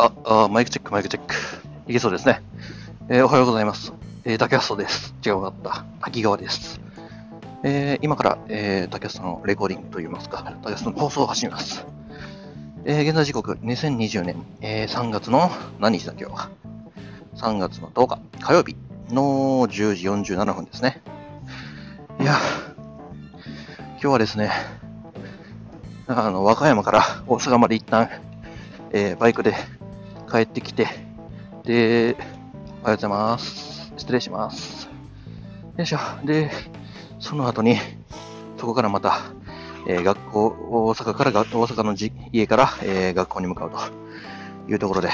あ、あマイクチェック、マイクチェック。いけそうですね。えー、おはようございます。えー、竹安です。違うかった。滝川です。えー、今から、えー、竹安のレコーディングといいますか、竹安の放送を始めます。えー、現在時刻、2020年、えー、3月の、何日だ今日は？3月の10日、火曜日の10時47分ですね。いや、今日はですね、あの、和歌山から大阪まで一旦、えー、バイクで帰ってきて、で、おはようございます。失礼します。よいしょ。で、その後に、そこからまた、えー、学校、大阪からが、大阪のじ家から、えー、学校に向かうというところで、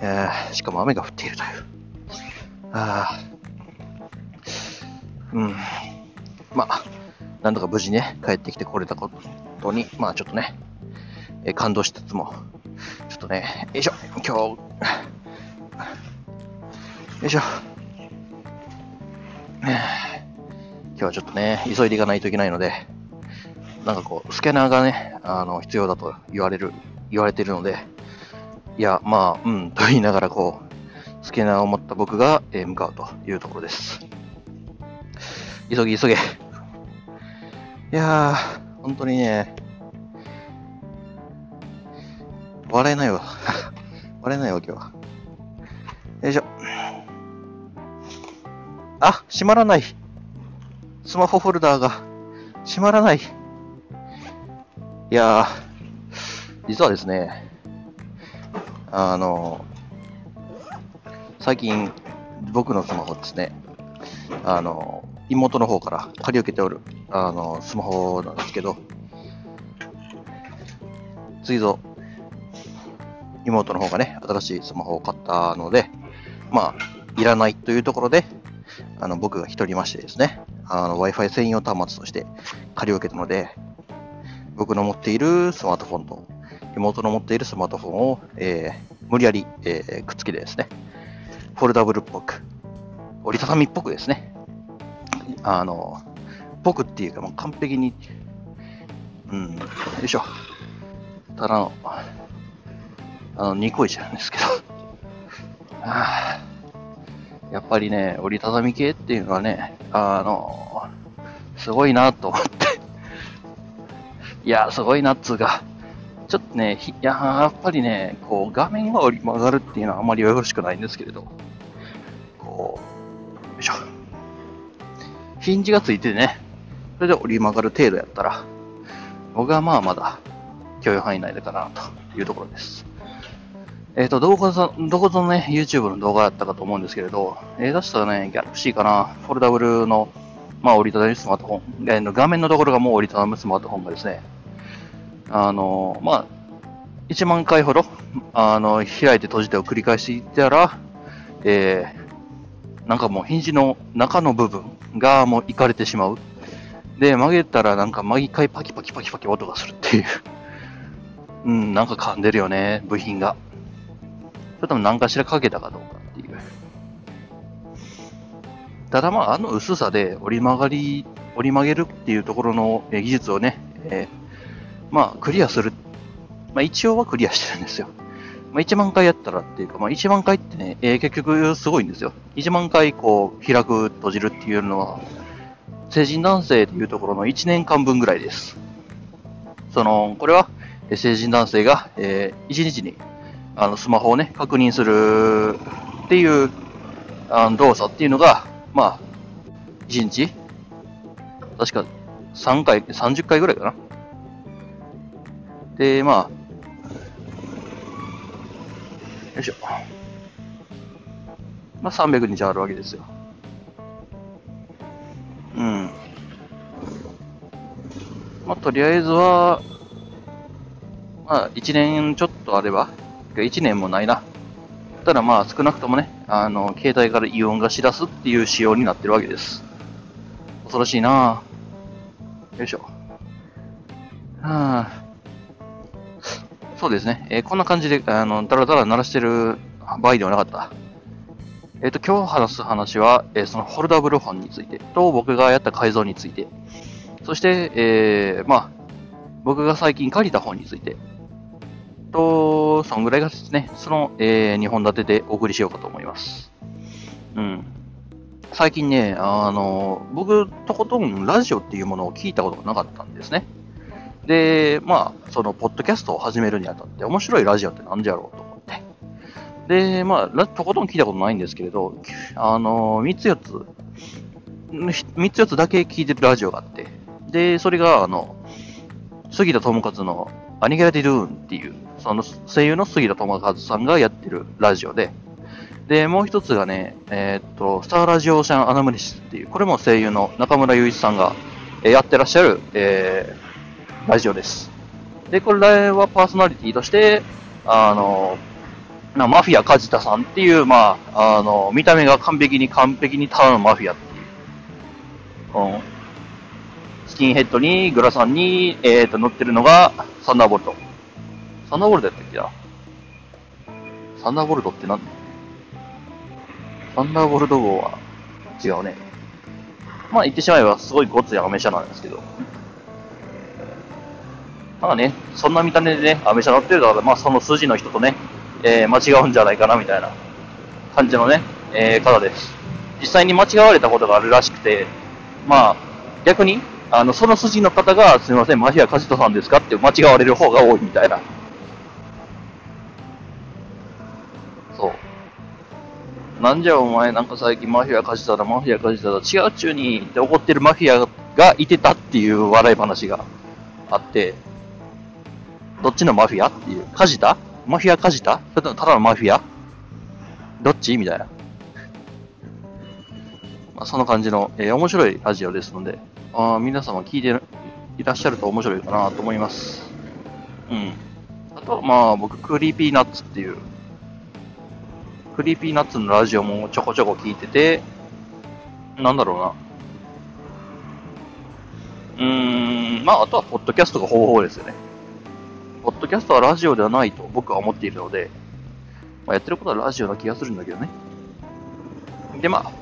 えー、しかも雨が降っているという。あうん。まあ、なんとか無事ね、帰ってきてこれたことに、まあちょっとね、え感動しつつも、ちょっとね、よいしょ、今日、よいしょ。今日はちょっとね、急いでいかないといけないので、なんかこう、スキャナーがね、あの、必要だと言われる、言われてるので、いや、まあ、うん、と言いながらこう、スキャナーを持った僕が、えー、向かうというところです。急げ急げ。いやー、本当にね、笑えないわ。笑えないわ、今日は。よいしょ。あ、閉まらない。スマホホルダーが閉まらない。いやー、実はですね、あの、最近、僕のスマホですね、あの、妹の方から借り受けておる、あの、スマホなんですけど、ついぞ、妹の方がね、新しいスマホを買ったので、まあ、いらないというところで、あの、僕が一人ましてですね、あの、Wi-Fi 専用端末として借り受けたので、僕の持っているスマートフォンと、妹の持っているスマートフォンを、えー、無理やり、えー、くっつけてですね、フォルダブルっぽく、折りたたみっぽくですね、あの、ぽくっていうか、もう完璧に、うん、よいしょ。ただの、あの、ニコイチなんですけど。あやっぱりね、折りたたみ系っていうのはね、あの、すごいなと思って。いや、すごいなっつうか、ちょっとね、いや、やっぱりね、こう、画面が折り曲がるっていうのはあまりよろしくないんですけれど、こう、よいしょ。ヒンジがついてね、それで折り曲がる程度やったら、僕はまあまだ許容範囲内だかなというところです。えっ、ー、と、どこぞ、どこぞのね、YouTube の動画だったかと思うんですけれど、えー、出したらね、Galaxy かな、フォルダブルの、まあ、折りたたみスマートフォン、えー、画面のところがもう折りたたむスマートフォンがですね、あの、まあ、1万回ほど、あの、開いて閉じてを繰り返していったら、えー、なんかもうヒンジの中の部分がもういかれてしまう。で、曲げたらなんか毎回パキパキパキパキ音がするっていう。うん、なんか噛んでるよね、部品が。それとも何かしらかけたかどうかっていう。ただまあ、あの薄さで折り曲がり、折り曲げるっていうところの技術をね、えー、まあ、クリアする。まあ、一応はクリアしてるんですよ。まあ、1万回やったらっていうか、まあ、1万回ってね、えー、結局すごいんですよ。1万回こう、開く、閉じるっていうのは、成人男性っていうところの1年間分ぐらいです。その、これは、成人男性が、えー、1日にあのスマホをね、確認するっていうあの動作っていうのが、まあ、1日確か3回、30回ぐらいかな。で、まあ、よいしょ。まあ、300日あるわけですよ。うん。まあ、とりあえずは、まあ、1年ちょっとあれば、1年もないな。ただまあ少なくともね、あの、携帯からイオンがし出すっていう仕様になってるわけです。恐ろしいなよいしょ。はあ、そうですね。えー、こんな感じで、あの、だらだら鳴らしてる場合ではなかった。えっ、ー、と、今日話す話は、えー、そのホルダブルフォンについてと、僕がやった改造について、そして、えー、まあ、僕が最近借りた本について、と、そんぐらいがですね、その、えー、2本立てでお送りしようかと思います。うん。最近ね、あの、僕、とことんラジオっていうものを聞いたことがなかったんですね。で、まあ、その、ポッドキャストを始めるにあたって、面白いラジオって何じゃろうと思って。で、まあ、とことん聞いたことないんですけれど、あの、3つ4つ、3つ4つだけ聞いてるラジオがあって、で、それが、あの、杉田智和のアニゲラディルーンっていう、その声優の杉田智和さんがやってるラジオで、で、もう一つがね、えー、っと、スターラジオーシャンアナムリシスっていう、これも声優の中村雄一さんがやってらっしゃる、えー、ラジオです。で、これはパーソナリティとして、あの、なマフィア梶田さんっていう、まあ、あの、見た目が完璧に完璧にただのマフィアっていう、うん、スキンヘッドにグラサンに、えー、と乗ってるのがサンダーボルト。サンダーボルトやったっけな？サンダーボルトって何サンダーボルト号は違うね。まあ言ってしまえばすごいごついアメ車なんですけど。まあね、そんな見た目でね、アメ車乗ってるから、まあその筋の人とね、えー、間違うんじゃないかなみたいな感じのね、えー、方です。実際に間違われたことがあるらしくて、まあ逆にあの、その筋の方が、すみません、マフィア梶田さんですかって間違われる方が多いみたいな。そう。なんじゃお前、なんか最近マフィア梶田だ、マフィア梶田だ、違うっちゅうにって怒ってるマフィアがいてたっていう笑い話があって、どっちのマフィア？っていう。梶田マフィア梶田それともただのマフィア？どっち？みたいな。まあ、その感じの、えー、面白いラジオですので、あ皆様聞いていらっしゃると面白いかなと思います。うん。あとはまあ僕、 Creepy Nuts っていう、 Creepy Nuts のラジオもちょこちょこ聞いてて、なんだろうな。うーん、まああとはポッドキャストが方法ですよね。ポッドキャストはラジオではないと僕は思っているので、まあ、やってることはラジオな気がするんだけどね。で、まあ、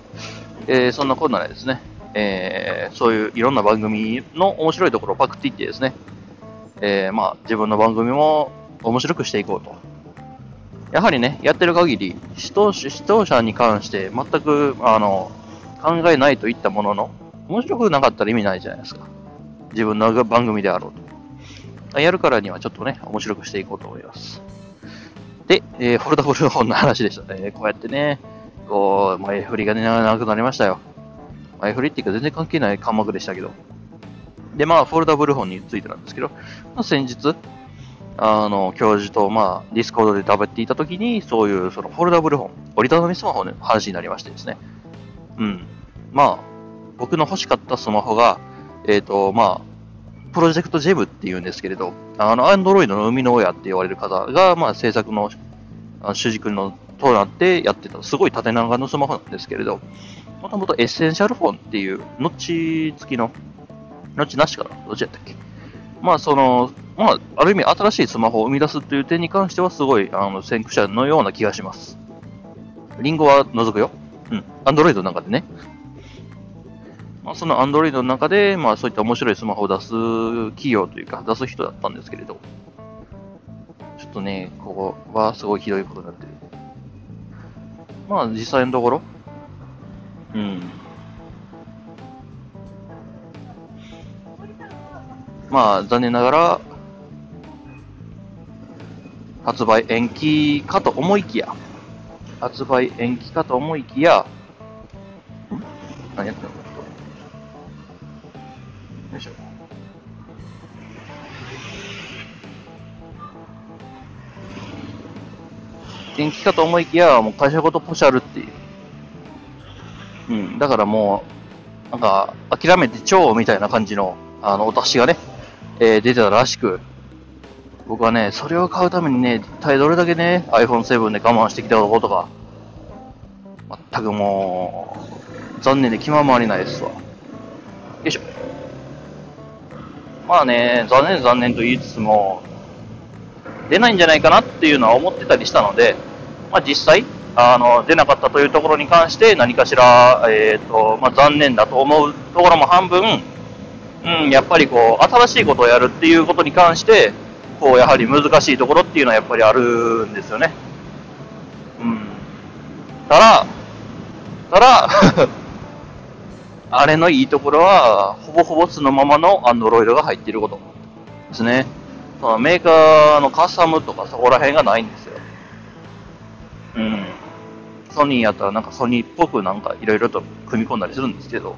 えー、そんなこんなでですね、えー、そういういろんな番組の面白いところをパクっていってですね、えー、まあ、自分の番組も面白くしていこうと。やはりね、やってる限り、視聴視聴者に関して全く、あの、考えないといったものの、面白くなかったら意味ないじゃないですか。自分の番組であろうと。やるからにはちょっとね、面白くしていこうと思います。で、えー、 foldable 本の話でしたね。こうやってね、こう、前振りがね、長くなりましたよ。前振りっていうか全然関係ない科目でしたけど。で、まあ、 foldable 本についてなんですけど、まあ、先日、あの、教授と、まあ、 Discord で喋っていたときに、そういう、その、 foldable 本、折りたたみスマホの話になりましてですね。うん。まあ、僕の欲しかったスマホが、えっ、ー、と、まあ、プロジェクトジェムっていうんですけれど、あの、アンドロイドの生みの親って言われる方が、まあ、制作の主軸のとなってやってた、すごい縦長のスマホなんですけれど、もともとエッセンシャルフォンっていう、ノッチ付きの、ノッチなしかな？どっちやったっけ？まあ、その、まあ、ある意味新しいスマホを生み出すっていう点に関してはすごい、あの、先駆者のような気がします。リンゴは除くよ？うん。アンドロイドの中でね。まあ、そのアンドロイドの中で、まあ、そういった面白いスマホを出す企業というか、出す人だったんですけれど、ちょっとね、ここはすごいひどいことになってる。まあ、実際のところ、うん。まあ、残念ながら、発売延期かと思いきや、発売延期かと思いきや、何やってんの？よいしょ。延期かと思いきや、もう会社ごとポシャルっていう。うん、だからもう、なんか、諦めて超みたいな感じの、あの、お達しがね、えー、出てたらしく、僕はね、それを買うためにね、一体どれだけね、iPhone7 で我慢してきたことか、全くもう、残念で気ままりないですわ。よいしょ。まあね、残念残念と言いつつも、出ないんじゃないかなっていうのは思ってたりしたので、まあ実際、あの出なかったというところに関して何かしら、えーとまあ、残念だと思うところも半分、うん、やっぱりこう新しいことをやるっていうことに関して構やはり難しいところっていうのはやっぱりあるんですよね。うん。ただ、ただ あれのいいところは、ほぼほぼそのままの Android が入っていることですね。そのメーカーのカスタムとかそこら辺がないんですよ。ソニーやったらなんかソニーっぽくなんかいろいろと組み込んだりするんですけど、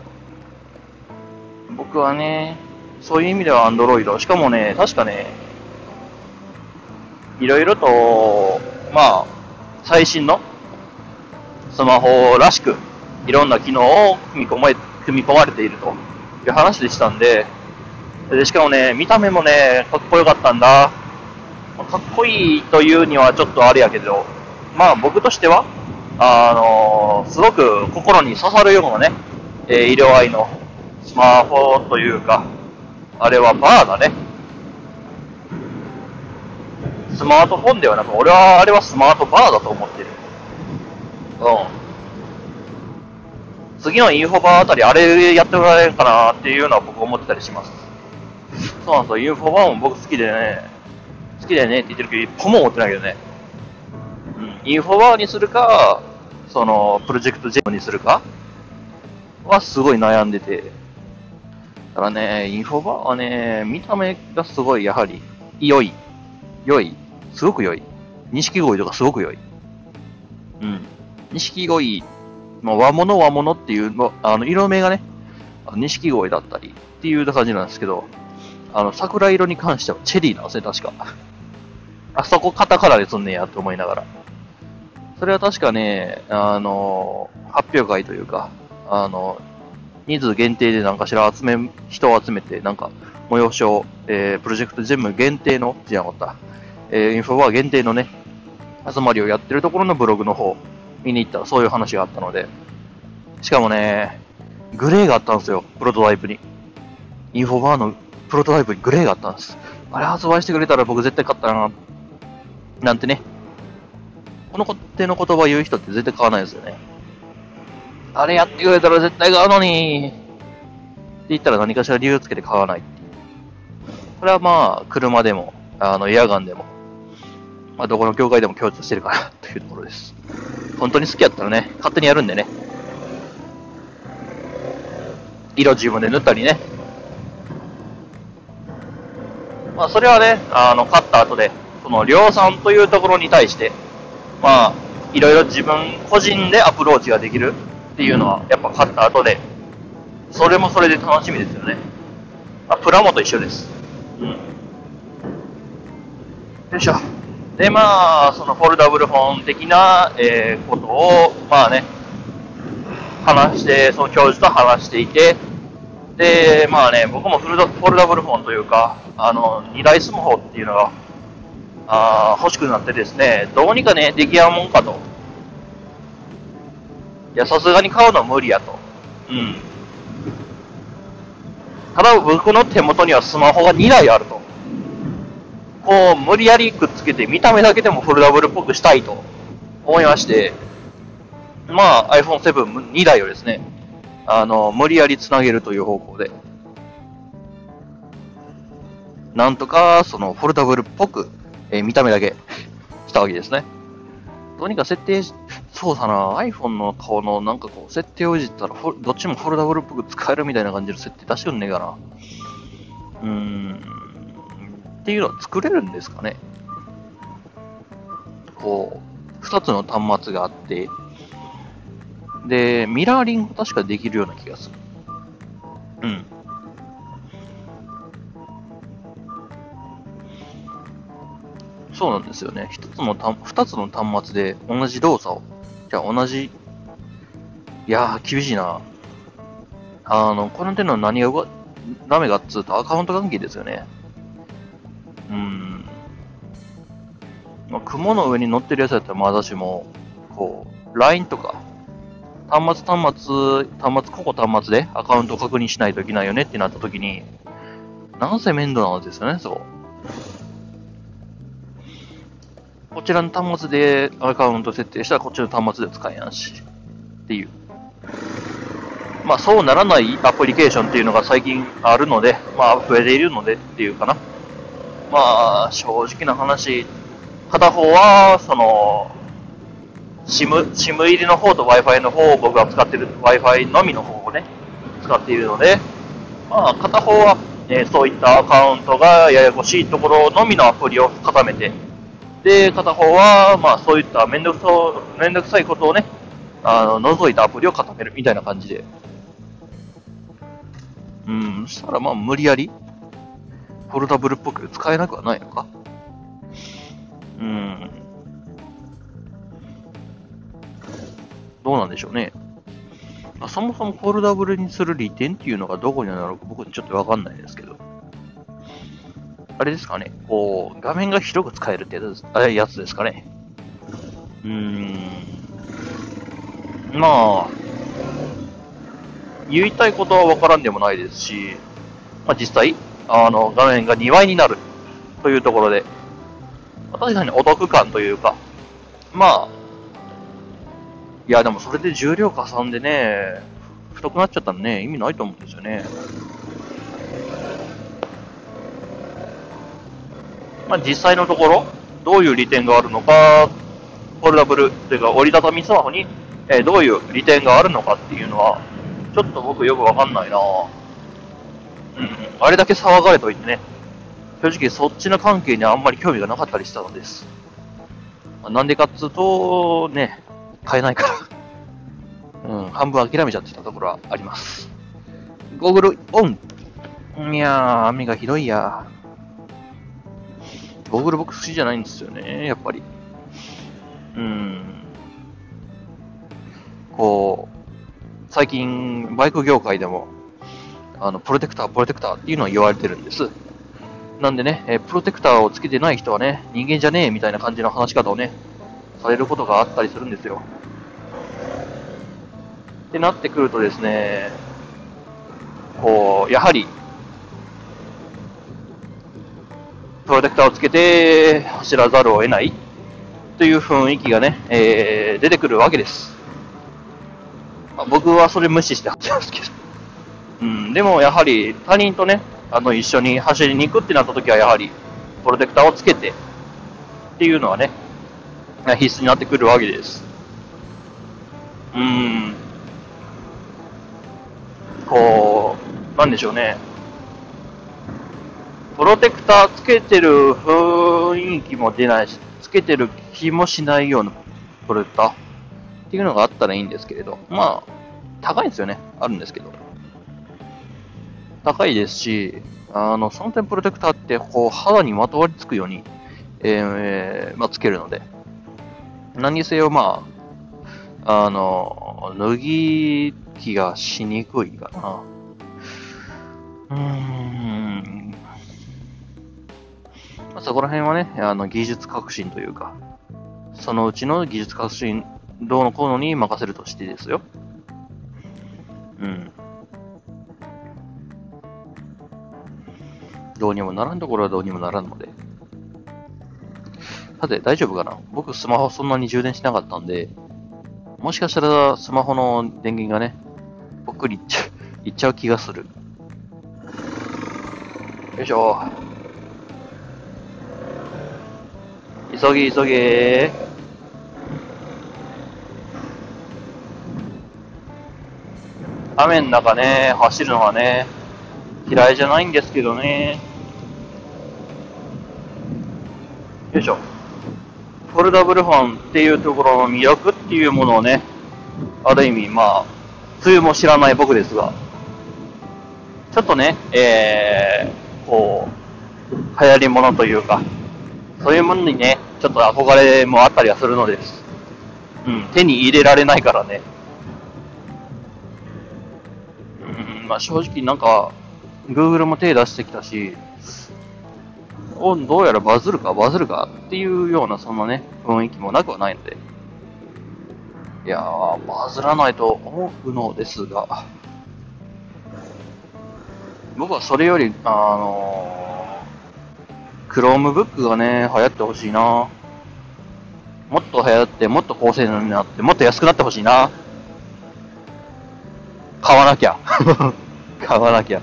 僕はね、そういう意味では Android、しかもね、確かね、いろいろと、まあ、最新のスマホらしく、いろんな機能を組み込まれ組み込まれていると。いう話でしたんで、でしかもね、見た目もね、かっこよかったんだ。かっこいいというにはちょっとあれやけど、まあ僕としては、あの、すごく心に刺さるようなね、えー、色合いのスマホというか、あれはバーだね。スマートフォンではなく、俺はあれはスマートバーだと思ってる。うん。次のインフォバーあたり、あれやってもらえるかなっていうのは僕思ってたりします。そうなんですよ、インフォバーも僕好きでね、好きだよねって言ってるけど、一歩も思ってないけどね。うん。インフォバーにするか、その、プロジェクトジェムにするか？はすごい悩んでて。だからね、インフォバーはね、見た目がすごい、やはり、良い。良い。すごく良い。錦鯉とかすごく良い。うん。錦鯉、まあ、和物和物っていう、あの、色目がね、錦鯉だったりっていう感じなんですけど、あの、桜色に関してはチェリーなんですね、確か。あそこカタカナですんねやと思いながら。それは確かね、あの、発表会というか、あの、人数限定でなんかしら集め、人を集めて、なんか、催しを、えー、プロジェクト全部限定の、じゃなかった、えー、インフォバー限定のね、集まりをやってるところのブログの方、見に行ったらそういう話があったので、しかもね、グレーがあったんですよ、プロトタイプに。インフォバーのプロトタイプにグレーがあったんです。あれ発売してくれたら僕絶対買ったな、なんてね。この手の言葉言う人って絶対買わないですよね。あれやってくれたら絶対買うのにって言ったら何かしら理由をつけて買わないっていう。これはまあ、車でも、あの、エアガンでも、まあ、どこの業界でも共通してるかなというところです。本当に好きやったらね、勝手にやるんでね。色自分で塗ったりね。まあ、それはね、あの、買った後で、その量産というところに対して、まあ、いろいろ自分個人でアプローチができるっていうのは、やっぱ買った後で、それもそれで楽しみですよね。あ、プラモと一緒です。うん。よいしょ。で、まあ、そのフォルダブル本的な、えー、ことを、まあね、話して、その教授と話していて、で、まあね、僕もフルフォルダブルフォンというか、あの、二大スマホっていうのが、あ欲しくなってですね、どうにかね、出来合うもんかと。いや、さすがに買うのは無理やと。うん。ただ僕の手元にはスマホが2台あると。こう、無理やりくっつけて見た目だけでもフルダブルっぽくしたいと思いまして、まあ iPhone7-2 台をですね、あの、無理やり繋げるという方向で、なんとか、その、フォルダブルっぽく、えー、見た目だけしたわけですね。どうにか設定、そうだな、iPhone の顔のなんかこう、設定をいじったら、どっちもフォルダブルっぽく使えるみたいな感じの設定出してくんねえかな。うーん、っていうのは作れるんですかね。こう、二つの端末があって、で、ミラーリング確かできるような気がする。うん。そうなんですよね。一つのた、二つの端末で同じ動作を、じゃあ同じ、いやー、厳しいな。あの、この手の何がダメかっつうとアカウント関係ですよね。うん。まあ、雲の上に乗ってるやつだったらまだしも、こう、LINE とか、端末端末、端末、個々端末でアカウントを確認しないといけないよねってなった時に、なんせ面倒なんですよね、そう。こちらの端末でアカウント設定したらこっちの端末で使えやんし。っていう。まあそうならないアプリケーションっていうのが最近あるので、まあ増えているのでっていうかな。まあ、正直な話、片方は、その、SIM、SIM 入りの方と Wi-Fi の方を僕が使ってる Wi-Fi のみの方をね、使っているので、まあ、片方は、え、そういったアカウントがややこしいところのみのアプリを固めて、で、片方は、まあ、そういっためんどくそめんどくさいことをね、あの、除いたアプリを固めるみたいな感じで。うん、そしたらまあ、無理やり、ポルタブルっぽく使えなくはないのか。うん。どうなんでしょうね。あ、そもそもフォルダブルにする利点っていうのがどこにあるのか僕ちょっとわかんないですけど。あれですかね、こう、画面が広く使えるってやつですかね。うーん。まあ、言いたいことはわからんでもないですし、まあ実際、あの、画面が2倍になるというところで、確かにお得感というか、まあ、いやでもそれで重量かさんでね、太くなっちゃったらね、意味ないと思うんですよね。まあ、実際のところ、どういう利点があるのか、フォルダブルというか折りたたみスマホに、えー、どういう利点があるのかっていうのは、ちょっと僕よくわかんないなうん、あれだけ騒がれといてね、正直そっちの関係にあんまり興味がなかったりしたのです。まなんでかっつうと、ね、買えないから うん、半分諦めちゃってたところはあります。ゴーグルオンいやー、雨がひどいや。ゴーグル僕好きじゃないんですよね、やっぱり。うん。こう、最近、バイク業界でも、あの、プロテクター、プロテクターっていうのは言われてるんです。なんでね、えプロテクターをつけてない人はね、人間じゃねえみたいな感じの話し方をね、されることがあったりするんですよ。ってなってくるとですね、こう、やはり、プロテクターをつけて走らざるを得ないという雰囲気がね、えー、出てくるわけです。まあ、僕はそれ無視して走るんですけど。うん、でもやはり他人とね、あの一緒に走りに行くってなった時はやはりプロテクターをつけてっていうのはね、必須になってくるわけです。うん、こう、なんでしょうね。プロテクターつけてる雰囲気も出ないし、つけてる気もしないようなプロテクターっていうのがあったらいいんですけれど、まあ、高いんですよね。あるんですけど。高いですし、あの、その点プロテクターって、こう、肌にまとわりつくように、えー、まあ、つけるので、何にせよ、まあ、あの、脱ぎ気がしにくいかな。うーん、まあ、そこら辺はね、あの技術革新というか、そのうちの技術革新、どうのこうのに任せるとしてですよ。うん。どうにもならんところはどうにもならんので。さて、大丈夫かな？僕スマホそんなに充電しなかったんで、もしかしたらスマホの電源がね、ぽっくりいっちゃいっちゃう気がする。よいしょ。急げ急げ雨の中ね、走るのはね、嫌いじゃないんですけどね。よいしょ。フォルダブルフォンっていうところの魅力っていうものをね、ある意味、まあ、梅雨も知らない僕ですが、ちょっとね、えー、こう、流行り物というか、そういうものにね、ちょっと憧れもあったりはするのです。うん、手に入れられないからね。うん、まあ正直なんか、Google も手出してきたし、おどうやらバズるかバズるかっていうようなそんなね、雰囲気もなくはないので。いやー、バズらないと思うのですが、僕はそれより、あのークロームブックがね、流行ってほしいな。もっと流行って、もっと高性能になって、もっと安くなってほしいな。買わなきゃ。買わなきゃ。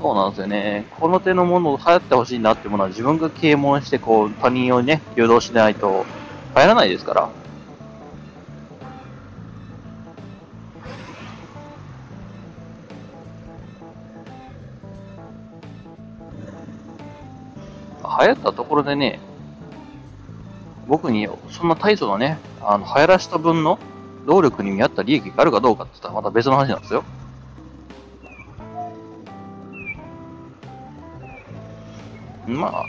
そうなんですよね。この手のものを流行ってほしいなってものは自分が啓蒙して、こう、他人をね、誘導しないと流行らないですから。流行ったところでね、僕にそんな大層なね、あの、流行らした分の労力に見合った利益があるかどうかって言ったらまた別の話なんですよ。まあ、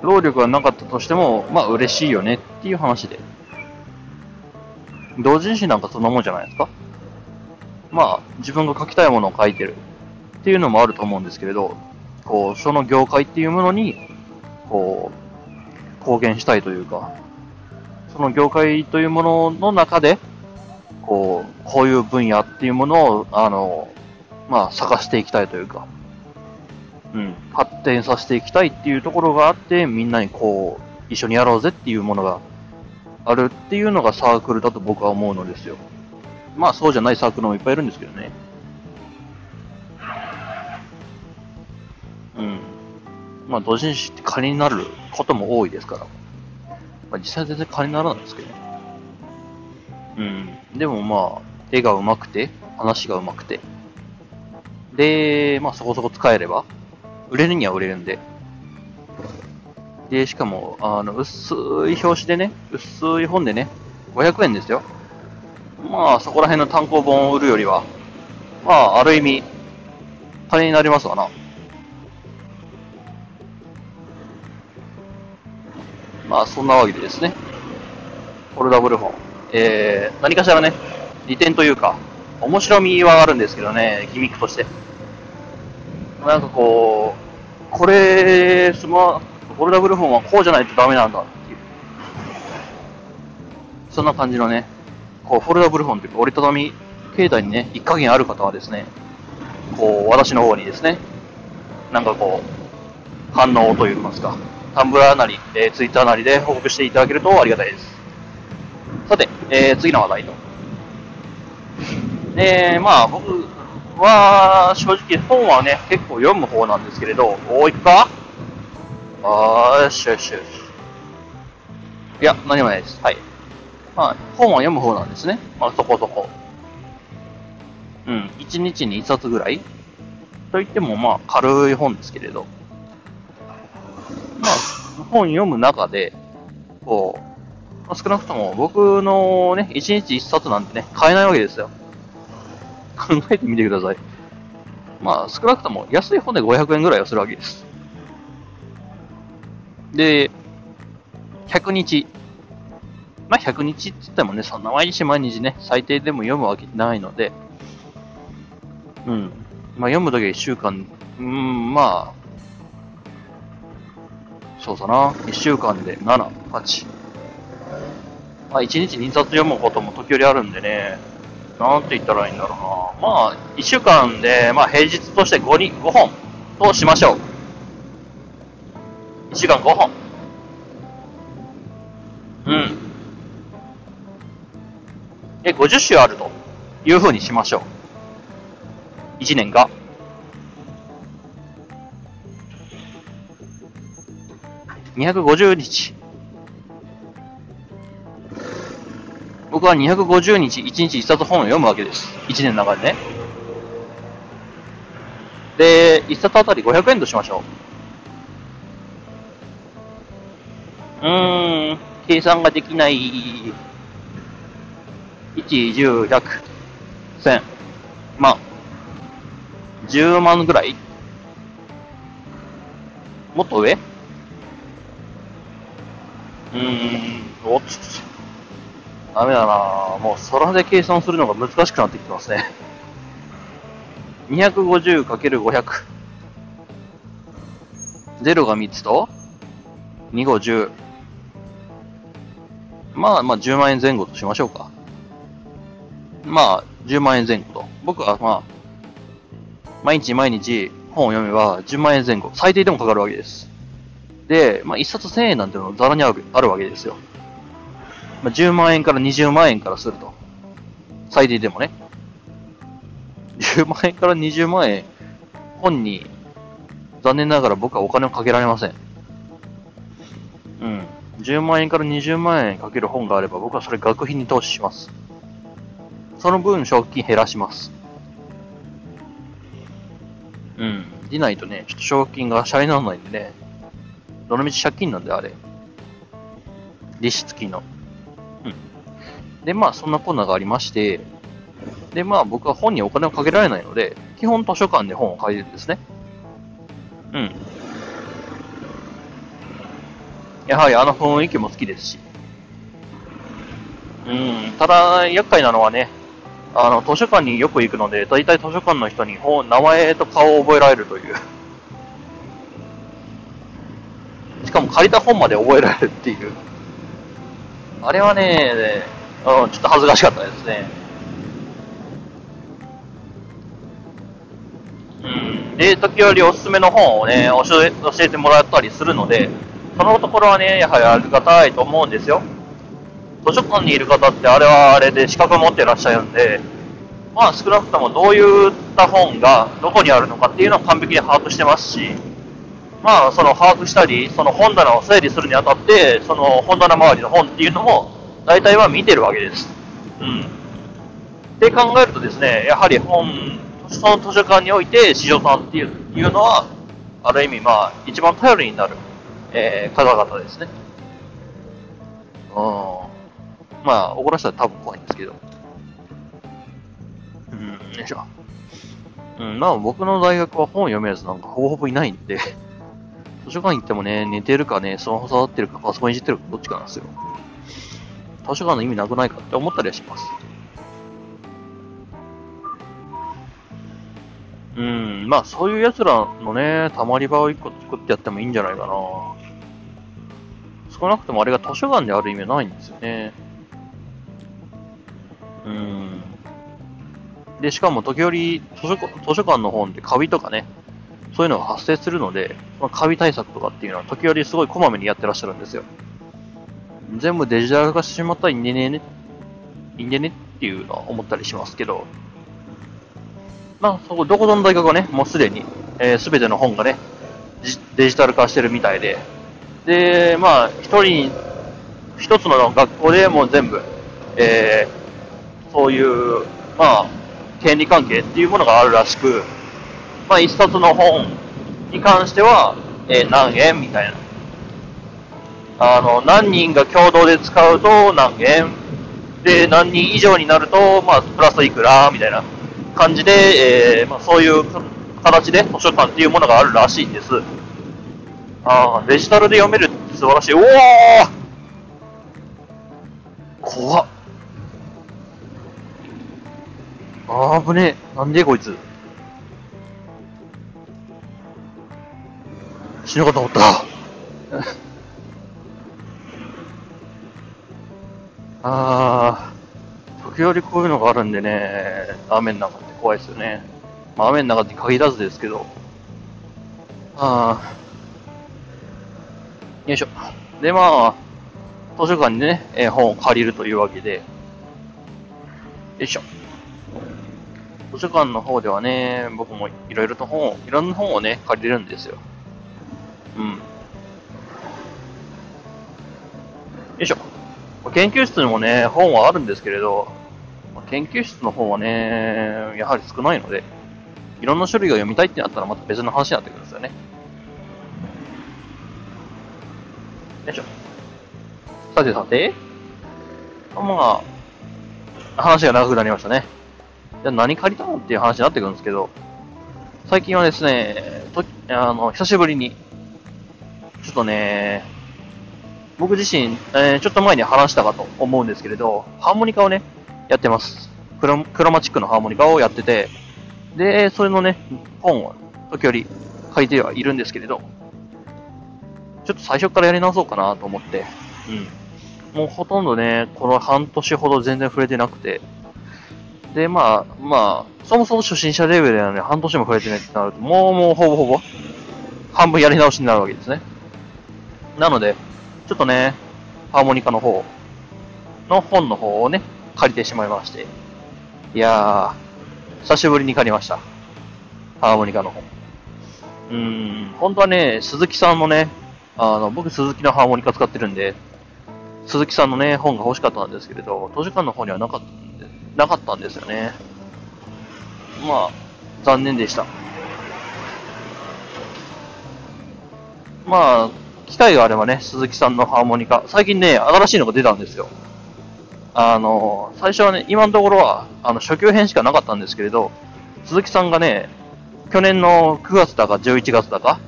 労力がなかったとしても、まあ嬉しいよねっていう話で。同人誌なんかそんなもんじゃないですか。まあ、自分が書きたいものを書いてるっていうのもあると思うんですけれど、こう、その業界っていうものに、こう、貢献したいというか、その業界というものの中で、こう、こういう分野っていうものを、あの、まあ、探していきたいというか、うん、発展させていきたいっていうところがあって、みんなにこう、一緒にやろうぜっていうものがあるっていうのがサークルだと僕は思うのですよ。まあそうじゃないサークルもいっぱいいるんですけどね。まあ同人誌って金になることも多いですから。まあ実際全然金にならないですけどね。うん。でもまあ、絵が上手くて、話が上手くて。で、まあそこそこ使えれば、売れるには売れるんで。で、しかも、あの、薄い表紙でね、薄い本でね、500円ですよ。まあ、そこら辺の単行本を売るよりは、まあ、ある意味、金になりますわな。まあ、そんなわけでですね、フォルダブル本。えー、何かしらね、利点というか、面白みはあるんですけどね、ギミックとして。なんかこう、これ、スマ、フォルダブルフォンはこうじゃないとダメなんだっていう。そんな感じのね、こう、フォルダブルフォンというか折りたたみ携帯にね、一加減ある方はですね、こう、私の方にですね、なんかこう、反応といいますか、タンブラーなり、えー、ツイッターなりで報告していただけるとありがたいです。さて、えー、次の話題と。えー、まあ僕は、正直本はね、結構読む方なんですけれど、おいくか？あー、よしよしよし。いや、何もないです。はい。まあ、本は読む方なんですね。まあ、そこそこ。うん、1日に1冊ぐらいと言っても、まあ、軽い本ですけれど。まあ、本読む中で、こう、まあ、少なくとも僕のね、1日1冊なんてね、買えないわけですよ。考えてみてください。まあ、少なくとも安い本で500円ぐらいはするわけです。で、100日。まあ、100日って言ってもね、そんな毎日毎日ね、最低でも読むわけないので、うん。まあ、読むときは1週間、うん、まあ、そうだな。1週間で7、8。まあ、1日2冊読むことも時折あるんでね、なんて言ったらいいんだろうな。まあ、1週間で、まあ、平日として5に、5本としましょう。1週間5本。うん。で、50週あるというふうにしましょう。1年が。250日。僕は250日、1日1冊本を読むわけです。1年の中でね。で、1冊あたり500円としましょう。うーん、計算ができない。1、10、100、1000、万。10万ぐらい？もっと上？うーん、おっつダメだなもう空で計算するのが難しくなってきてますね。250×500。0が3つと、2 5 10。まあまあ10万円前後としましょうか。まあ10万円前後と。僕はまあ、毎日毎日本を読めば10万円前後、最低でもかかるわけです。で、まあ1冊1000円なんていうのがザラにあるあるわけですよ。まあ、10万円から20万円からすると。最低でもね。10万円から20万円、本に、残念ながら僕はお金をかけられません。うん。10万円から20万円かける本があれば、僕はそれ学費に投資します。その分、賞金減らします。うん。でないとね、ちょっと賞金がシャレにならないんでね。どのみち借金なんで、あれ。利子付きの。うん。で、まあ、そんなコーナーがありまして、で、まあ、僕は本にお金をかけられないので、基本図書館で本を借りるんですね。うん。やはりあの雰囲気も好きですし。うん、ただ、厄介なのはね、あの、図書館によく行くので、大体図書館の人に本、名前と顔を覚えられるという。しかも借りた本まで覚えられるっていう。あれはね、うん、ちょっと恥ずかしかったですね。うん。で、時折おすすめの本をね、教え教えてもらったりするので、そのところはね、やはりありがたいと思うんですよ。図書館にいる方ってあれはあれで資格持ってらっしゃるんで、まあ少なくともどういった本がどこにあるのかっていうのを完璧に把握してますし、まあその把握したり、その本棚を整理するにあたって、その本棚周りの本っていうのも大体は見てるわけです。うん。って考えるとですね、やはり本、その図書館において市場さんっていういうのは、ある意味まあ一番頼りになる、えー方々ですね。うん。まあ、怒らせたら多分怖いんですけど。うん、よいしょ。うん、まあ僕の大学は本読むやつなんかほぼほぼいないんで、図書館行ってもね、寝てるかね、スマホ触ってるか、パソコンいじってるか、どっちかなんですよ。図書館の意味なくないかって思ったりはします。うん、まあそういう奴らのね、溜まり場を一個作ってやってもいいんじゃないかな。少なくともあれが図書館である意味はないんですよね。うん。で、しかも時折図書、図書館の本ってカビとかね、そういうのが発生するので、そのカビ対策とかっていうのは時折すごいこまめにやってらっしゃるんですよ。全部デジタル化してしまったらいいんでね、いいんでねっていうのは思ったりしますけど、まあ、そこ、どこぞの大学はね、もうすでに、えー、全ての本がね、デジタル化してるみたいで、で、まあ、一人に、一つの学校でもう全部、えー、そういう、まあ、権利関係っていうものがあるらしく、まあ、一冊の本に関しては、えー何円みたいな。あの、何人が共同で使うと何円、で、何人以上になると、まあ、プラスいくら、みたいな感じで、えーまあ、そういう形で図書館っていうものがあるらしいんです。ああ、デジタルで読めるって素晴らしい。おお怖っ。あぶねえ。なんでこいつ。死ぬかと思った。あー、時折こういうのがあるんでね、雨の中って怖いですよね。まあ雨の中って限らずですけど。あー、よいしょ。で、まあ、図書館でね、え本を借りるというわけで、よいしょ。図書館の方ではね、僕もいろいろと本を、いろんな本をね、借りるんですよ。うん。よいしょ。研究室にもね、本はあるんですけれど、研究室の本はね、やはり少ないので、いろんな種類が読みたいってなったらまた別の話になってくるんですよね。よいしょ。さてさて、まあ、話が長くなりましたね。じゃあ何借りたのっていう話になってくるんですけど、最近はですね、とあの久しぶりに、ちょっとね、僕自身、えーちょっと前に話したかと思うんですけれど、ハーモニカをね、やってます。クロクロマチックのハーモニカをやってて、で、それのね、本を時折書いてはいるんですけれど、ちょっと最初からやり直そうかなと思って、うん。もうほとんどね、この半年ほど全然触れてなくて、で、まあ、まあ、そもそも初心者レベルなので半年も触れてないってなると、もうもうほぼほぼ、半分やり直しになるわけですね。なので、ちょっとね、ハーモニカの方の本の方をね、借りてしまいまして。いやー、久しぶりに借りました。ハーモニカの本。うーん、本当はね、鈴木さんのね、あの、僕鈴木のハーモニカ使ってるんで、鈴木さんのね、本が欲しかったんですけれど、図書館の方にはなかった、なかったんですよね。まあ、残念でした。まあ、機会があればね、鈴木さんのハーモニカ、最近ね、新しいのが出たんですよ。あの、最初はね、今のところは、あの、初級編しかなかったんですけれど、鈴木さんがね、去年の9月だか11月だか、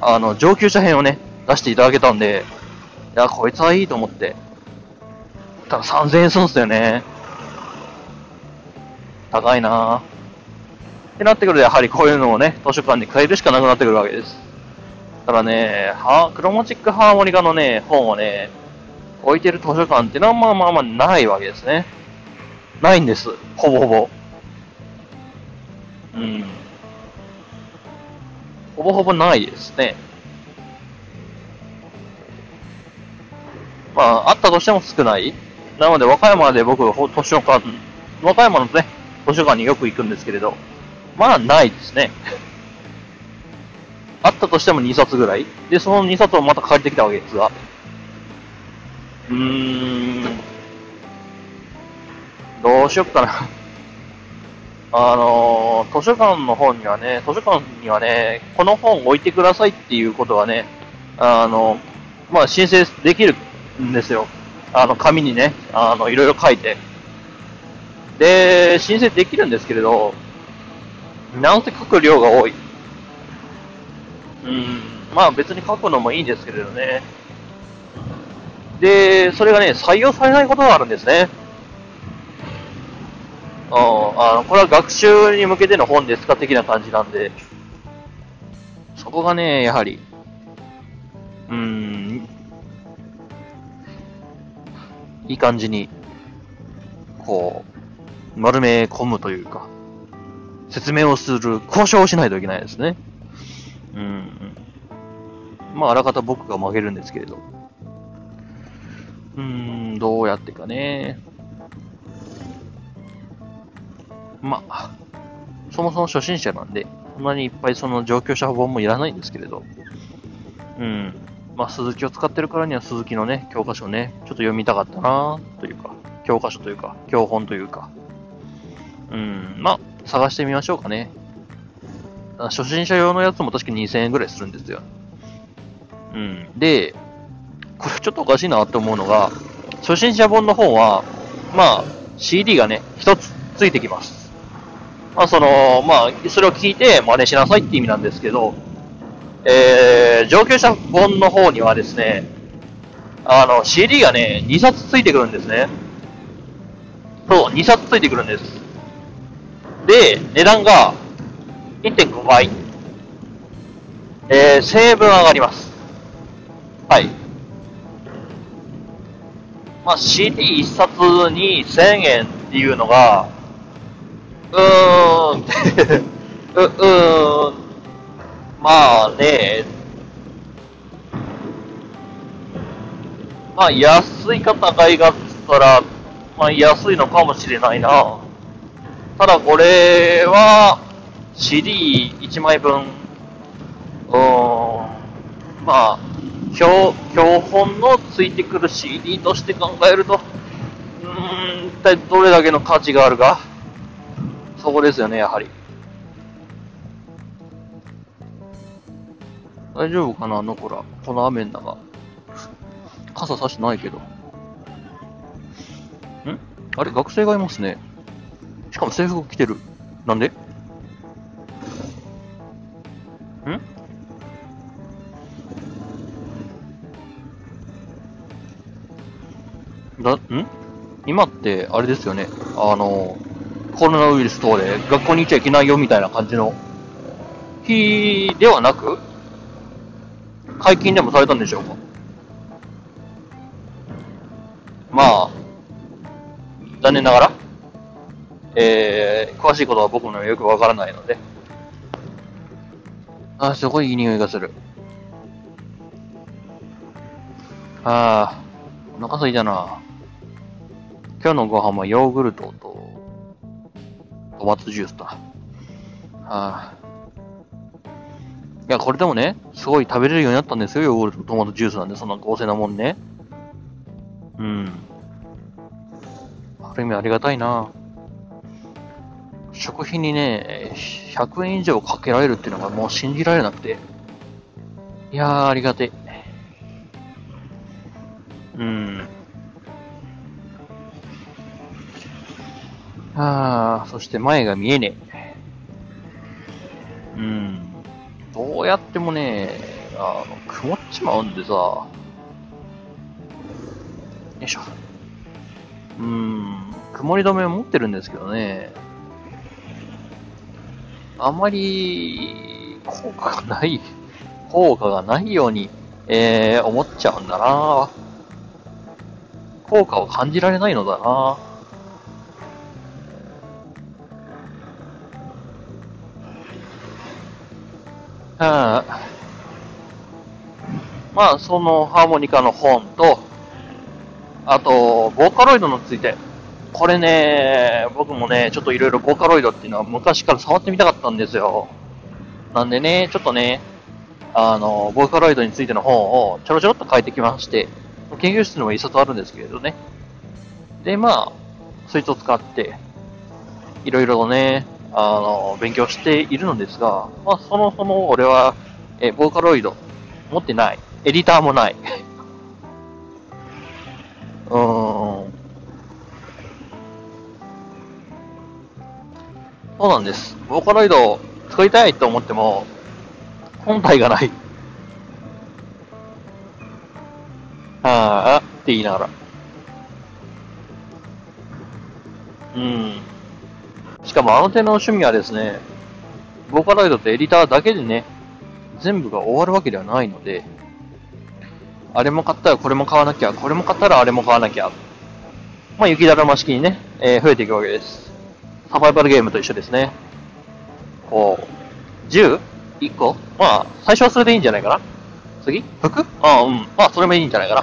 あの、上級者編をね、出していただけたんで、いや、こいつはいいと思って。ただ3000円するんすよね。高いなぁ。ってなってくると、やはりこういうのをね、図書館に買えるしかなくなってくるわけです。ただね、はクロマチックハーモニカのね、本をね、置いてる図書館ってのはまあまあまあないわけですね。ないんです。ほぼほぼ。うん。ほぼほぼないですね。まあ、あったとしても少ない。なので、和歌山で僕、図書館、和歌山のね、図書館によく行くんですけれど、まあ、ないですね。あったとしても2冊ぐらい。で、その2冊をまた借りてきたわけですが。うーん。どうしよっかな。あのー、図書館の本にはね、図書館にはね、この本置いてくださいっていうことはね、あの、まあ、申請できるんですよ。あの、紙にね、あの、いろいろ書いて。で、申請できるんですけれど、なんせ書く量が多い。うん、まあ別に書くのもいいんですけれどね。で、それがね、採用されないことがあるんですね。うん、あの、これは学習に向けての本ですか的な感じなんで、そこがね、やはり、うーん、いい感じに、こう、丸め込むというか、説明をする、交渉をしないといけないですね。うん。まあ、あらかた僕が曲げるんですけれど。うーん、どうやってかね。まあ、そもそも初心者なんで、そんなにいっぱいその上級者本もいらないんですけれど。うん。まあ、鈴木を使ってるからには鈴木のね、教科書ね、ちょっと読みたかったなというか、教科書というか、教本というか。うん、まあ、探してみましょうかね。あ初心者用のやつも確か2000円ぐらいするんですよ。うん。で、これちょっとおかしいなって思うのが、初心者本の本は、まあ、CD がね、一つついてきます。まあ、その、まあ、それを聞いて真似しなさいって意味なんですけど、えー、上級者本の方にはですね、あの、CD がね、2冊ついてくるんですね。そう、2冊ついてくるんです。で、値段が1.5倍。えー、1000円分上がります。はい。まあ、CD1 冊に1000円っていうのが、うーん、う、うーん、まあね、まあ安いか高いかっつったら、まあ安いのかもしれないな。ただこれは CD1 枚分、うーん、まあ、教、教本のついてくる CD として考えると、うーん、一体どれだけの価値があるか？そこですよね、やはり。大丈夫かな、あの子ら。この雨の中。傘差してないけど。ん？あれ学生がいますね。しかも制服着てる。なんで？ん？だ、ん？今って、あれですよね。あの、コロナウイルス等で学校に行っちゃいけないよみたいな感じの。日ではなく、解禁でもされたんでしょうか？まあ、残念ながら、えー、詳しいことは僕もよくわからないので、あ、すごいいい匂いがする。あー、お腹すいたな。今日のご飯はヨーグルトと、トマトジュースだ。はあ。いや、これでもね、すごい食べれるようになったんですよ、ヨーグルトとトマトジュースなんで、そんな合成なもんね。うん。ある意味ありがたいな。食費にね、100円以上かけられるっていうのがもう信じられなくて。いやー、ありがてえ。うん。ああ、そして前が見えねえ。うん。どうやってもね、あの、曇っちまうんでさ。よいしょ。うん。曇り止めを持ってるんですけどね。あまり、効果がない、効果がないように、えー、思っちゃうんだな。効果を感じられないのだな。ああまあ、そのハーモニカの本と、あと、ボーカロイドについて。これね、僕もね、ちょっといろいろボーカロイドっていうのは昔から触ってみたかったんですよ。なんでね、ちょっとね、あの、ボーカロイドについての本をちょろちょろっと書いてきまして、研究室にも一冊あるんですけれどね。で、まあ、そいつを使って、いろいろとね、あの、勉強しているのですが、まあ、そもそも俺は、え、ボーカロイド持ってない。エディターもない。うん。そうなんです。ボーカロイドを作りたいと思っても、本体がない。はあ、って言いながら。うん。しかもあの手の趣味はですね、ボーカロイドとエディターだけでね、全部が終わるわけではないので、あれも買ったらこれも買わなきゃ、これも買ったらあれも買わなきゃ。まあ、雪だるま式にね、えー増えていくわけです。サバイバルゲームと一緒ですね。こう、10?1 個？まあ、最初はそれでいいんじゃないかな？次？服？ああ、うん。まあ、それもいいんじゃないか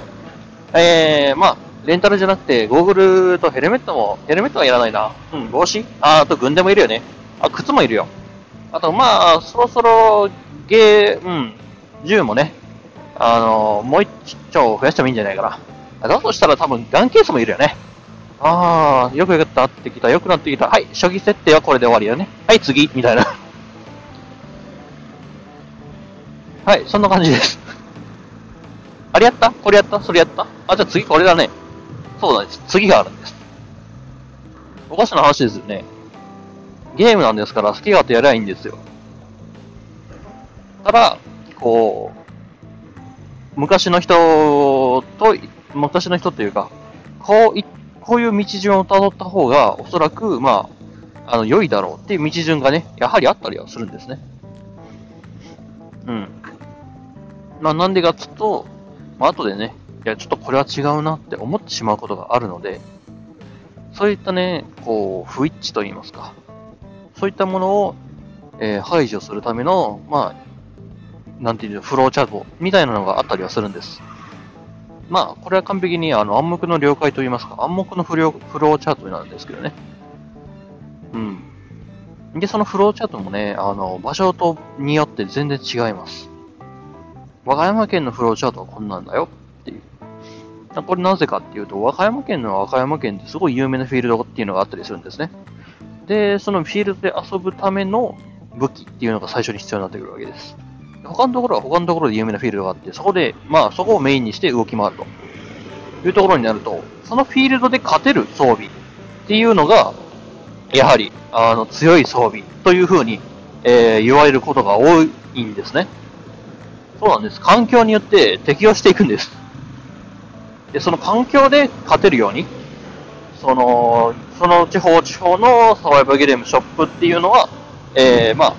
な。えー、まあ、レンタルじゃなくて、ゴーグルとヘルメットも、ヘルメットはいらないな。うん、帽子？あ、あと軍手もいるよね。あ、靴もいるよ。あと、まあ、そろそろ、ゲー、うん、銃もね、あのもう一丁増やしてもいいんじゃないかな。だとしたら多分、ガンケースもいるよね。ああ、よくよくなってきた、よくなってきた。はい、初期設定はこれで終わりだね。はい、次、みたいな。はい、そんな感じです。あれやった？これやった？それやった？あ、じゃあ次これだね。そうなんです。次があるんです。おかしな話ですよね。ゲームなんですから好き勝手やりゃいいんですよ。ただ、こう、昔の人と、昔の人というか、こうい、こういう道順を辿った方が、おそらく、まあ、あの、良いだろうっていう道順がね、やはりあったりはするんですね。うん。まあ、なんでかっつうと、まあ、後でね、いや、ちょっとこれは違うなって思ってしまうことがあるので、そういったね、こう、不一致といいますか、そういったものを、えー排除するための、まあ、なんていうの、フローチャートみたいなのがあったりはするんです。まあ、これは完璧にあの暗黙の了解といいますか、暗黙のフロフローチャートなんですけどね。うん。で、そのフローチャートもね、あの、場所とによって全然違います。和歌山県のフローチャートはこんなんだよっていう。これなぜかっていうと、和歌山県の和歌山県ってすごい有名なフィールドっていうのがあったりするんですね。で、そのフィールドで遊ぶための武器っていうのが最初に必要になってくるわけです。他のところは他のところで有名なフィールドがあって、そこで、まあそこをメインにして動き回るというところになると、そのフィールドで勝てる装備っていうのが、やはり、あの、強い装備というふうに、えー言われることが多いんですね。そうなんです。環境によって適応していくんです。で、その環境で勝てるように、その、その地方地方のサバイバルゲームショップっていうのは、えー、まあ、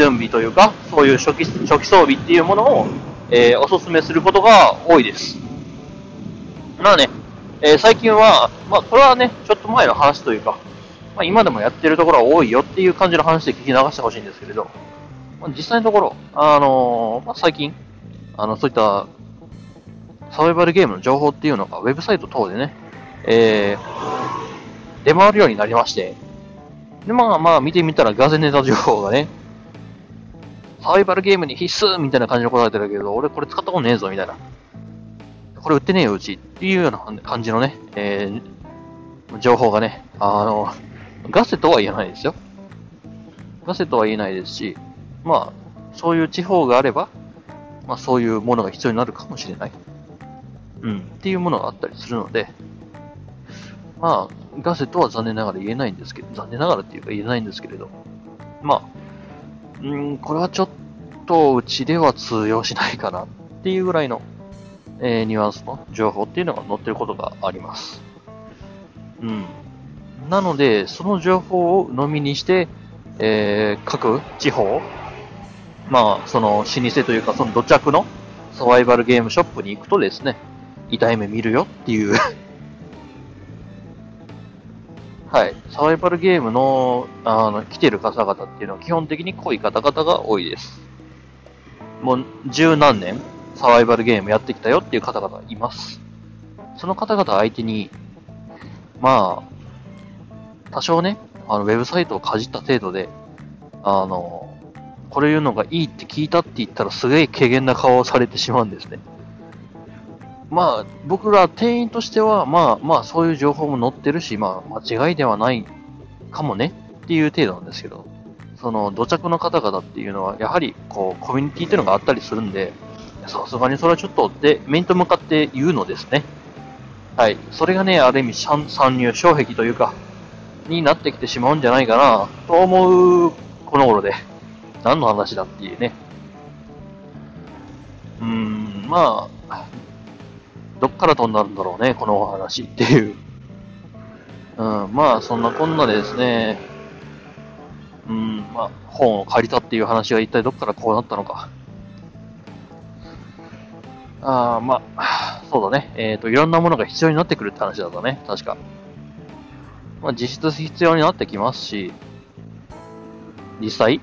準備というか、そういう初期初期装備っていうものを、えーおすすめすることが多いです。まあね、えー最近は、まあ、これはね、ちょっと前の話というか、まあ、今でもやってるところは多いよっていう感じの話で聞き流してほしいんですけれど、まあ、実際のところ、あのーまあ、最近、あの、そういった、サバイバルゲームの情報っていうのが、ウェブサイト等でね、えー、出回るようになりまして、で、まあまあ見てみたらガゼネタ情報がね、サバイバルゲームに必須みたいな感じのこと書いてるけど、俺これ使ったことねえぞみたいな。これ売ってねえようちっていうような感じのね、えー、情報がね、あの、ガセとは言えないですよ。ガセとは言えないですし、まあ、そういう地方があれば、まあそういうものが必要になるかもしれない。うん、っていうものがあったりするので、まあ、ガセとは残念ながら言えないんですけど、残念ながらっていうか言えないんですけれど、まあ、うん、これはちょっとうちでは通用しないかなっていうぐらいの、えー、ニュアンスの情報っていうのが載ってることがあります。うん。なので、その情報を鵜呑みにして、えー、各地方、まあ、その老舗というか、その土着のサバイバルゲームショップに行くとですね、痛い目見るよっていうはい。サバイバルゲームの、あの、来てる方々っていうのは基本的に濃い方々が多いです。もう十何年サバイバルゲームやってきたよっていう方々います。その方々相手に、まあ、多少ね、あの、ウェブサイトをかじった程度で、あの、これ言うのがいいって聞いたって言ったらすげえ軽減な顔をされてしまうんですね。まあ、僕ら店員としては、まあまあ、そういう情報も載ってるし、まあ、間違いではないかもねっていう程度なんですけど、その土着の方々っていうのは、やはりこうコミュニティっていうのがあったりするんで、さすがにそれはちょっとで面と向かって言うのですね。はい。それがね、ある意味参入障壁というか、になってきてしまうんじゃないかなと思うこの頃で、何の話だっていうね。うーん、まあ、どっから飛んだんだろうね、このお話っていう。うん、まあ、そんなこんなでですね、うん、まあ、本を借りたっていう話が一体どっからこうなったのか。ああ、まあ、そうだね。えっ、ー、と、いろんなものが必要になってくるって話だったね。確か。まあ、実質必要になってきますし、実際、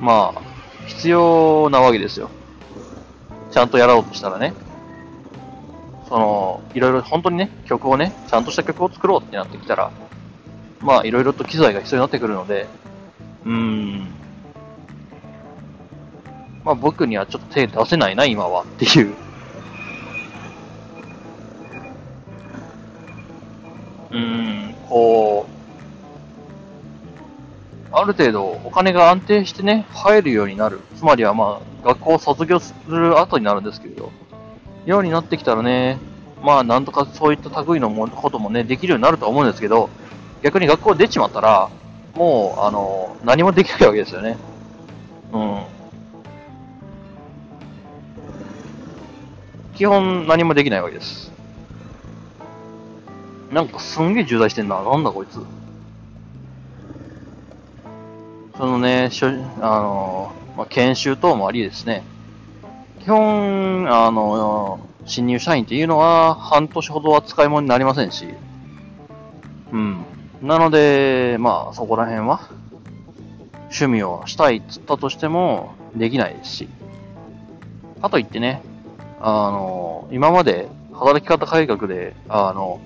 まあ、必要なわけですよ。ちゃんとやろうとしたらね。その、いろいろ本当にね、曲をね、ちゃんとした曲を作ろうってなってきたら、まあ、いろいろと機材が必要になってくるので、うーん、まあ僕にはちょっと手出せないな、今はっていう。うーん、こう、ある程度お金が安定してね、入るようになる。つまりはまあ、学校を卒業する後になるんですけれど、ようになってきたらね、まあなんとかそういった類のもこともね、できるようになると思うんですけど、逆に学校出ちまったら、もう、あの、何もできないわけですよね。うん。基本何もできないわけです。なんかすんげえ渋滞してんな。なんだこいつ。そのね、しょあの、まあ、研修等もありですね。基本、あの、新入社員っていうのは半年ほどは使い物になりませんし、うん。なので、まあそこら辺は、趣味をしたいっつったとしてもできないですし、かといってね、あの、今まで働き方改革で、あの、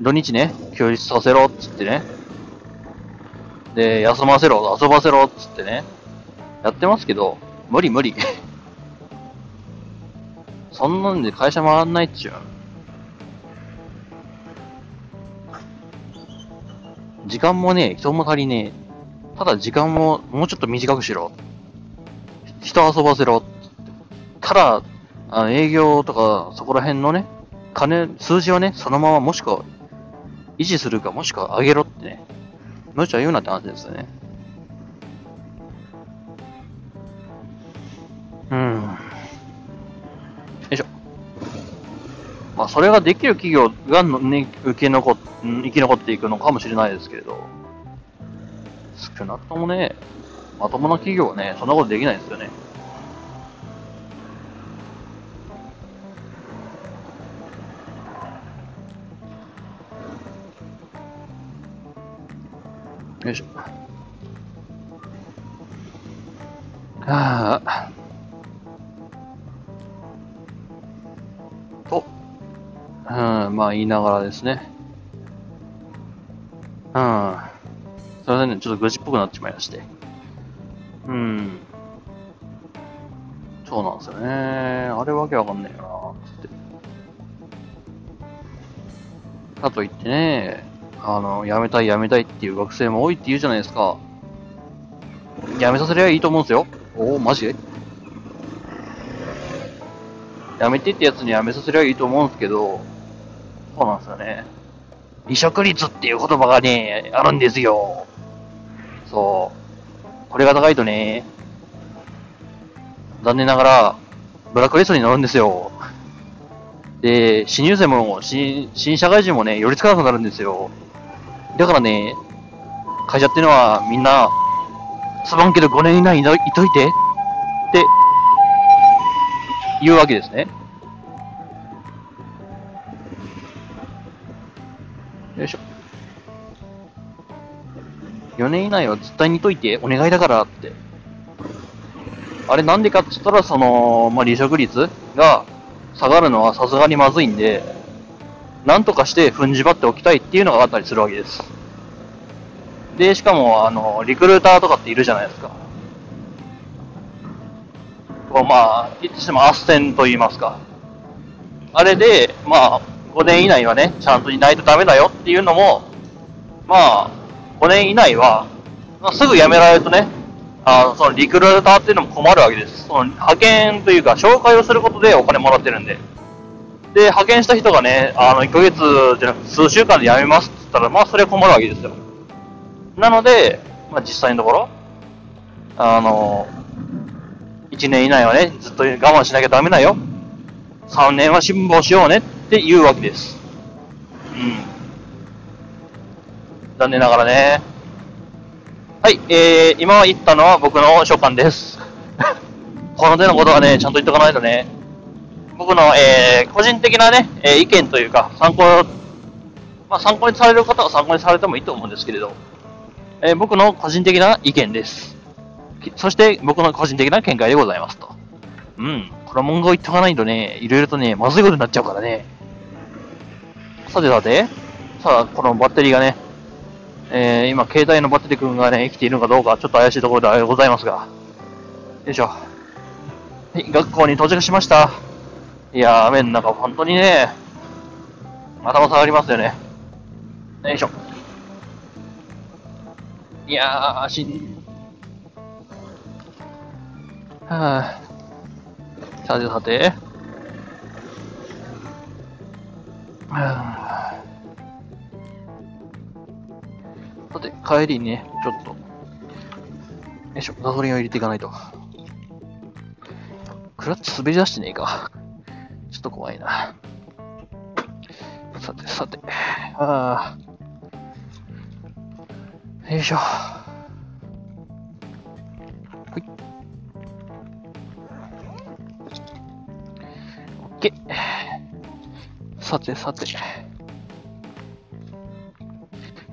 土日ね、休日させろっつってね、で、休ませろ、遊ばせろっつってね、やってますけど、無理無理。そんなんで会社回んないっちゅう。時間もね人も足りねえ。ただ時間ももうちょっと短くしろ。人遊ばせろ。ただ、あの営業とかそこら辺のね、金、数字をね、そのままもしくは維持するかもしくは上げろってね、無茶言うなって話ですよね。まあ、それができる企業が、ね、受け残、生き残っていくのかもしれないですけれど、少なくともね、まともな企業はね、そんなことできないですよね。よいしょ。ああ。言いながらですね。うん。すいませんね、ちょっと愚痴っぽくなってしまいまして。うん。そうなんですよね。あれわけわかんねえよな、つって。かといってね、あの、辞めたい辞めたいっていう学生も多いって言うじゃないですか。辞めさせりゃいいと思うんですよ。おお、マジ？で辞めてってやつに辞めさせりゃいいと思うんですけど、そうなんですよね。離職率っていう言葉がね、あるんですよ。そう。これが高いとね、残念ながら、ブラックリストになるんですよ。で、新入生も、新、新社会人もね、寄りつかなくなるんですよ。だからね、会社っていうのはみんな、すまんけど5年以内にいといて、って、言うわけですね。4年以内は絶対にいといて、お願いだからって。あれなんでかって言ったら、その、まあ、離職率が下がるのはさすがにまずいんで、なんとかして踏んじばっておきたいっていうのがあったりするわけです。で、しかも、あの、リクルーターとかっているじゃないですか。こうまあ、言ってしても斡旋と言いますか。あれで、まあ、5年以内はね、ちゃんといないとダメだよっていうのも、まあ、5年以内は、まあ、すぐ辞められるとね、あそのリクルーターっていうのも困るわけです。その派遣というか、紹介をすることでお金もらってるんで。で、派遣した人がね、あの、1ヶ月じゃなくて数週間で辞めますって言ったら、まあ、それは困るわけですよ。なので、まあ、実際のところ、あの、1年以内はね、ずっと我慢しなきゃダメだよ。3年は辛抱しようねって言うわけです。うん。残念ながらね。はい、えー、今言ったのは僕の所感です。この手のことはね、ちゃんと言っとかないとね、僕の、えー、個人的なね、えー意見というか、参考、まあ参考にされる方は参考にされてもいいと思うんですけれど、えー僕の個人的な意見です。きそして僕の個人的な見解でございますと。うん。これは文句を言っておかないとね、いろいろとね、まずいことになっちゃうからね。さてさて、さあ、このバッテリーがね、えー、今、携帯のバッテリー君がね、生きているのかどうか、ちょっと怪しいところでございますが。よいしょ。はい、学校に到着しました。いやー、雨の中、本当にね、頭下がりますよね。よいしょ。いやー、しん、はぁ、さてさて。はぁさて、帰りにね、ちょっと、よいしょ、ガソリンを入れていかないと。クラッチ滑り出してねえか。ちょっと怖いな。さてさて、ああ。よいしょ。ほい。オッケー。さてさて。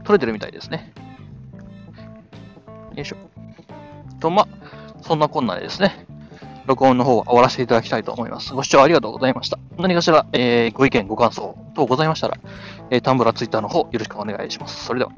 取れてるみたいですね。よいしょ。と、ま、そんなこんなでですね、録音の方は終わらせていただきたいと思います。ご視聴ありがとうございました。何かしら、えー、ご意見、ご感想等ございましたら、えー、タンブラー、ツイッターの方よろしくお願いします。それでは。